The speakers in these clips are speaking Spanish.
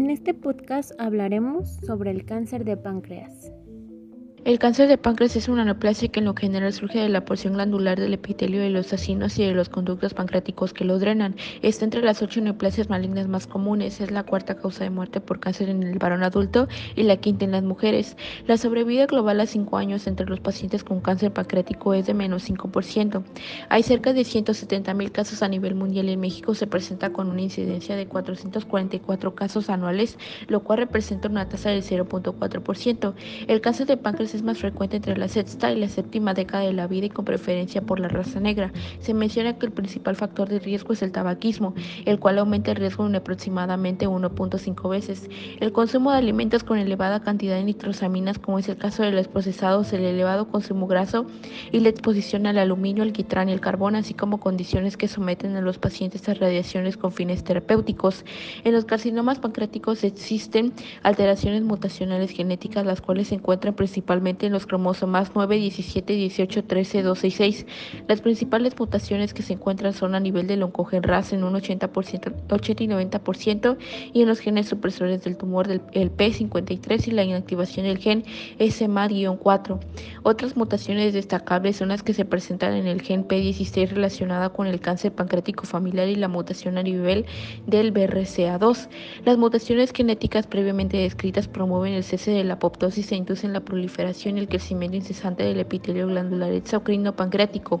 En este podcast hablaremos sobre el cáncer de páncreas. El cáncer de páncreas es una neoplasia que en lo general surge de la porción glandular del epitelio de los acinos y de los conductos pancreáticos que lo drenan. Está entre las ocho neoplasias malignas más comunes. Es la cuarta causa de muerte por cáncer en el varón adulto y la quinta en las mujeres. La sobrevida global a cinco años entre los pacientes con cáncer pancreático es de menos 5%. Hay cerca de 170 mil casos a nivel mundial y en México se presenta con una incidencia de 444 casos anuales, lo cual representa una tasa del 0.4%. El cáncer de páncreas es más frecuente entre la sexta y la séptima década de la vida y con preferencia por la raza negra. Se menciona que el principal factor de riesgo es el tabaquismo, el cual aumenta el riesgo en aproximadamente 1.5 veces. El consumo de alimentos con elevada cantidad de nitrosaminas, como es el caso de los procesados, el elevado consumo graso y la exposición al aluminio, el quitrán y el carbón, así como condiciones que someten a los pacientes a radiaciones con fines terapéuticos. En los carcinomas pancreáticos existen alteraciones mutacionales genéticas, las cuales se encuentran principalmente en los cromosomas 9, 17, 18, 13, 12 y 6. Las principales mutaciones que se encuentran son a nivel del oncogen RAS en un 80%, 80 y 90% y en los genes supresores del tumor del P53 y la inactivación del gen SMA-4. Otras mutaciones destacables son las que se presentan en el gen P16 relacionada con el cáncer pancreático familiar y la mutación a nivel del BRCA2. Las mutaciones genéticas previamente descritas promueven el cese de la apoptosis e inducen la proliferación y el crecimiento incesante del epitelio glandular exocrino pancreático.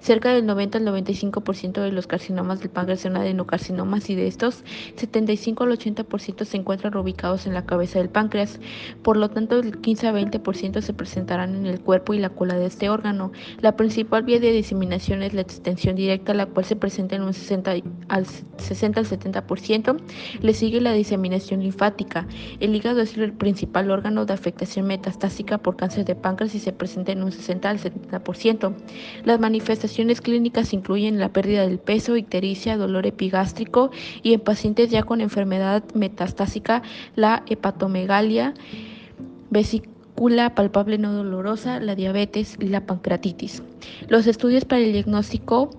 Cerca del 90 al 95% de los carcinomas del páncreas son adenocarcinomas y de estos, 75 al 80% se encuentran ubicados en la cabeza del páncreas. Por lo tanto, el 15 a 20% se presentarán en el cuerpo y la cola de este órgano. La principal vía de diseminación es la extensión directa, la cual se presenta en un 60 al 60 al 70%. Le sigue la diseminación linfática. El hígado es el principal órgano de afectación metastásica por cáncer de páncreas y se presenta en un 60 al 70%. Las manifestaciones clínicas incluyen la pérdida del peso, ictericia, dolor epigástrico y en pacientes ya con enfermedad metastásica la hepatomegalia, vesícula palpable no dolorosa, la diabetes y la pancreatitis. Los estudios para el diagnóstico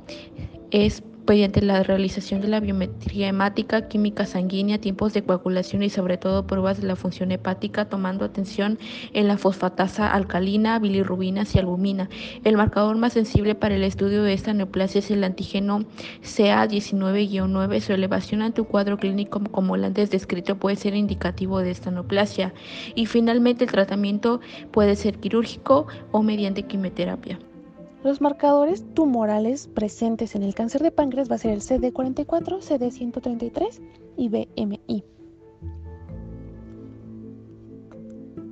es mediante la realización de la biometría hemática, química sanguínea, tiempos de coagulación y sobre todo pruebas de la función hepática, tomando atención en la fosfatasa alcalina, bilirrubinas y albumina. El marcador más sensible para el estudio de esta neoplasia es el antígeno CA19-9. Su elevación ante un cuadro clínico como el antes descrito puede ser indicativo de esta neoplasia. Y finalmente el tratamiento puede ser quirúrgico o mediante quimioterapia. Los marcadores tumorales presentes en el cáncer de páncreas va a ser el CD44, CD133 y BMI.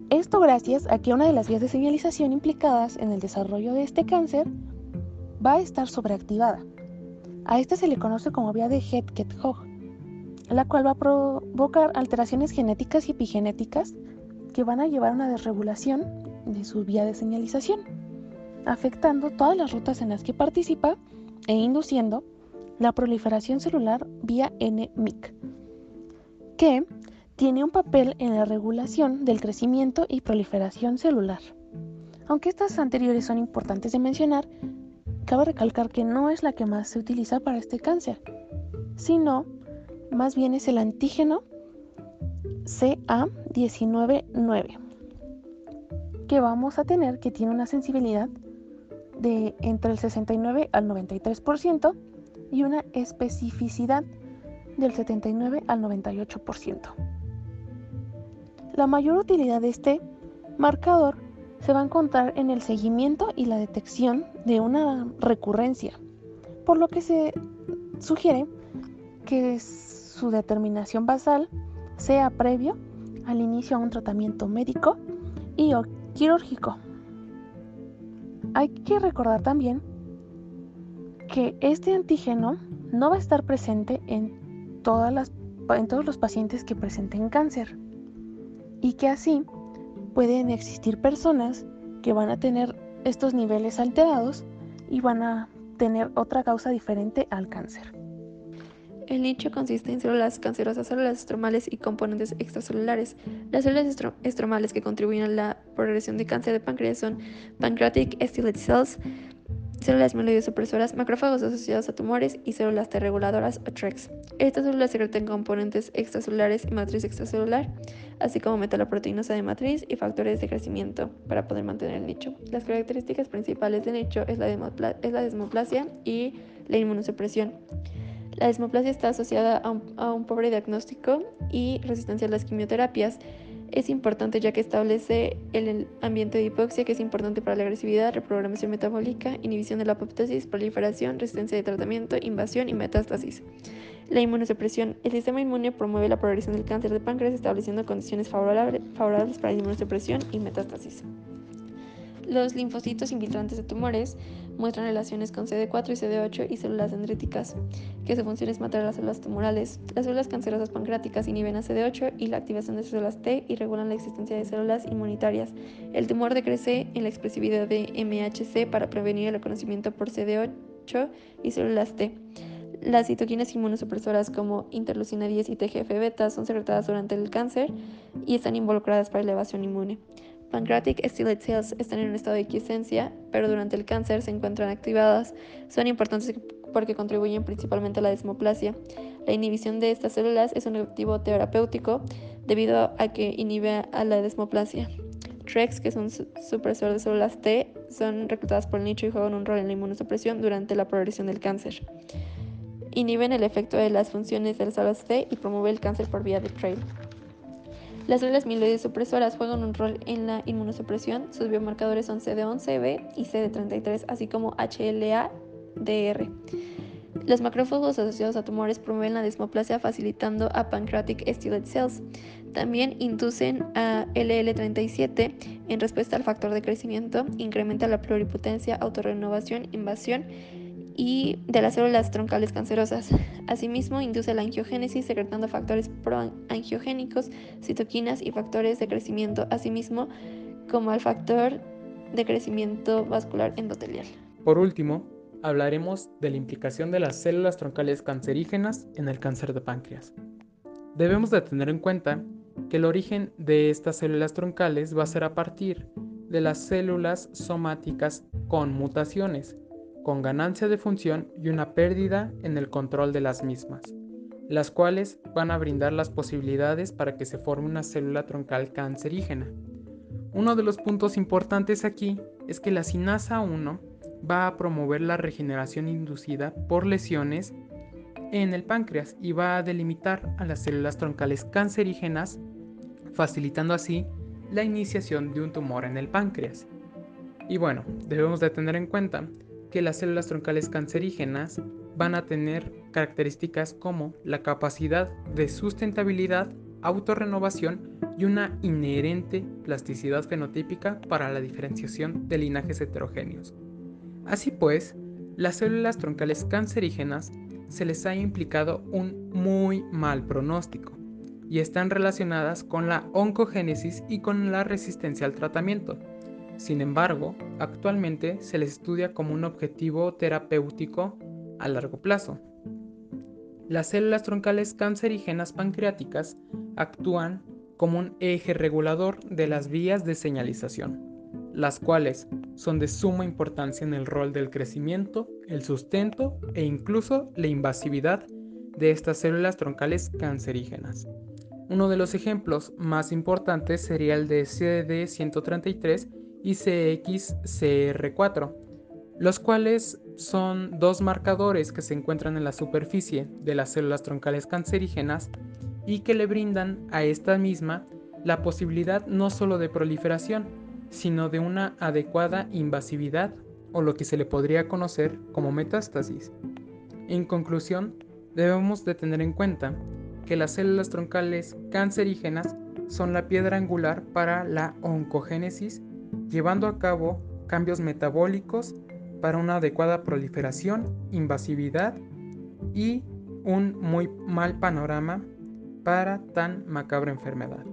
Esto gracias a que una de las vías de señalización implicadas en el desarrollo de este cáncer va a estar sobreactivada. A esta se le conoce como vía de Head-Hog, la cual va a provocar alteraciones genéticas y epigenéticas que van a llevar a una desregulación de su vía de señalización afectando todas las rutas en las que participa e induciendo la proliferación celular vía NMIC, que tiene un papel en la regulación del crecimiento y proliferación celular. Aunque estas anteriores son importantes de mencionar, cabe recalcar que no es la que más se utiliza para este cáncer, sino más bien es el antígeno CA199 que vamos a tener que tiene una sensibilidad de entre el 69 al 93% y una especificidad del 79 al 98%. La mayor utilidad de este marcador se va a encontrar en el seguimiento y la detección de una recurrencia, por lo que se sugiere que su determinación basal sea previo al inicio a un tratamiento médico y o quirúrgico. Hay que recordar también que este antígeno no va a estar presente en, todos los pacientes que presenten cáncer y que así pueden existir personas que van a tener estos niveles alterados y van a tener otra causa diferente al cáncer. El nicho consiste en células cancerosas, células estromales y componentes extracelulares. Las células estromales que contribuyen a la progresión de cáncer de páncreas son pancreatic islet cells, células supresoras, macrófagos asociados a tumores y células T reguladoras o TREX. Estas células secretan componentes extracelulares y matriz extracelular, así como metaloproteinosa de matriz y factores de crecimiento para poder mantener el nicho. Las características principales del nicho es la, es la desmoplasia y la inmunosupresión. La desmoplasia está asociada a un, pobre diagnóstico y resistencia a las quimioterapias es importante ya que establece el ambiente de hipoxia que es importante para la agresividad, reprogramación metabólica, inhibición de la apoptosis, proliferación, resistencia de tratamiento, invasión y metástasis. La inmunosupresión. El sistema inmune promueve la progresión del cáncer de páncreas estableciendo condiciones favorables para la inmunosupresión y metástasis. Los linfocitos infiltrantes de tumores muestran relaciones con CD4 y CD8 y células dendríticas, que su función es matar a las células tumorales. Las células cancerosas pancreáticas inhiben a CD8 y la activación de células T y regulan la existencia de células inmunitarias. El tumor decrece en la expresividad de MHC para prevenir el reconocimiento por CD8 y células T. Las citoquinas inmunosupresoras como interleucina 10 y TGF-beta son secretadas durante el cáncer y están involucradas para elevación inmune. Pancreatic stellate cells están en un estado de quiescencia, pero durante el cáncer se encuentran activadas. Son importantes porque contribuyen principalmente a la desmoplasia. La inhibición de estas células es un objetivo terapéutico debido a que inhibe a la desmoplasia. TREX, que es un supresor de células T, son reclutadas por el nicho y juegan un rol en la inmunosupresión durante la progresión del cáncer. Inhiben el efecto de las funciones de las células T y promueven el cáncer por vía de trail. Las células mieloides supresoras juegan un rol en la inmunosupresión. Sus biomarcadores son CD11B y CD33, así como HLA-DR. Los macrófagos asociados a tumores promueven la desmoplasia facilitando a pancreatic stellate cells. También inducen a LL37 en respuesta al factor de crecimiento, incrementa la pluripotencia, autorrenovación, invasión y de las células troncales cancerosas. Asimismo, induce la angiogénesis secretando factores proangiogénicos, citoquinas y factores de crecimiento, asimismo como al factor de crecimiento vascular endotelial. Por último, hablaremos de la implicación de las células troncales cancerígenas en el cáncer de páncreas. Debemos de tener en cuenta que el origen de estas células troncales va a ser a partir de las células somáticas con mutaciones, con ganancia de función y una pérdida en el control de las mismas, las cuales van a brindar las posibilidades para que se forme una célula troncal cancerígena. Uno de los puntos importantes aquí es que la sinasa 1 va a promover la regeneración inducida por lesiones en el páncreas y va a delimitar a las células troncales cancerígenas, facilitando así la iniciación de un tumor en el páncreas. Y bueno, debemos de tener en cuenta que las células troncales cancerígenas van a tener características como la capacidad de sustentabilidad, autorrenovación y una inherente plasticidad fenotípica para la diferenciación de linajes heterogéneos. Así pues, las células troncales cancerígenas se les ha implicado un muy mal pronóstico y están relacionadas con la oncogénesis y con la resistencia al tratamiento. Sin embargo, actualmente se les estudia como un objetivo terapéutico a largo plazo. Las células troncales cancerígenas pancreáticas actúan como un eje regulador de las vías de señalización, las cuales son de suma importancia en el rol del crecimiento, el sustento e incluso la invasividad de estas células troncales cancerígenas. Uno de los ejemplos más importantes sería el de CD133 y CXCR4, los cuales son dos marcadores que se encuentran en la superficie de las células troncales cancerígenas y que le brindan a esta misma la posibilidad no solo de proliferación, sino de una adecuada invasividad o lo que se le podría conocer como metástasis. En conclusión, debemos de tener en cuenta que las células troncales cancerígenas son la piedra angular para la oncogénesis llevando a cabo cambios metabólicos para una adecuada proliferación, invasividad y un muy mal panorama para tan macabra enfermedad.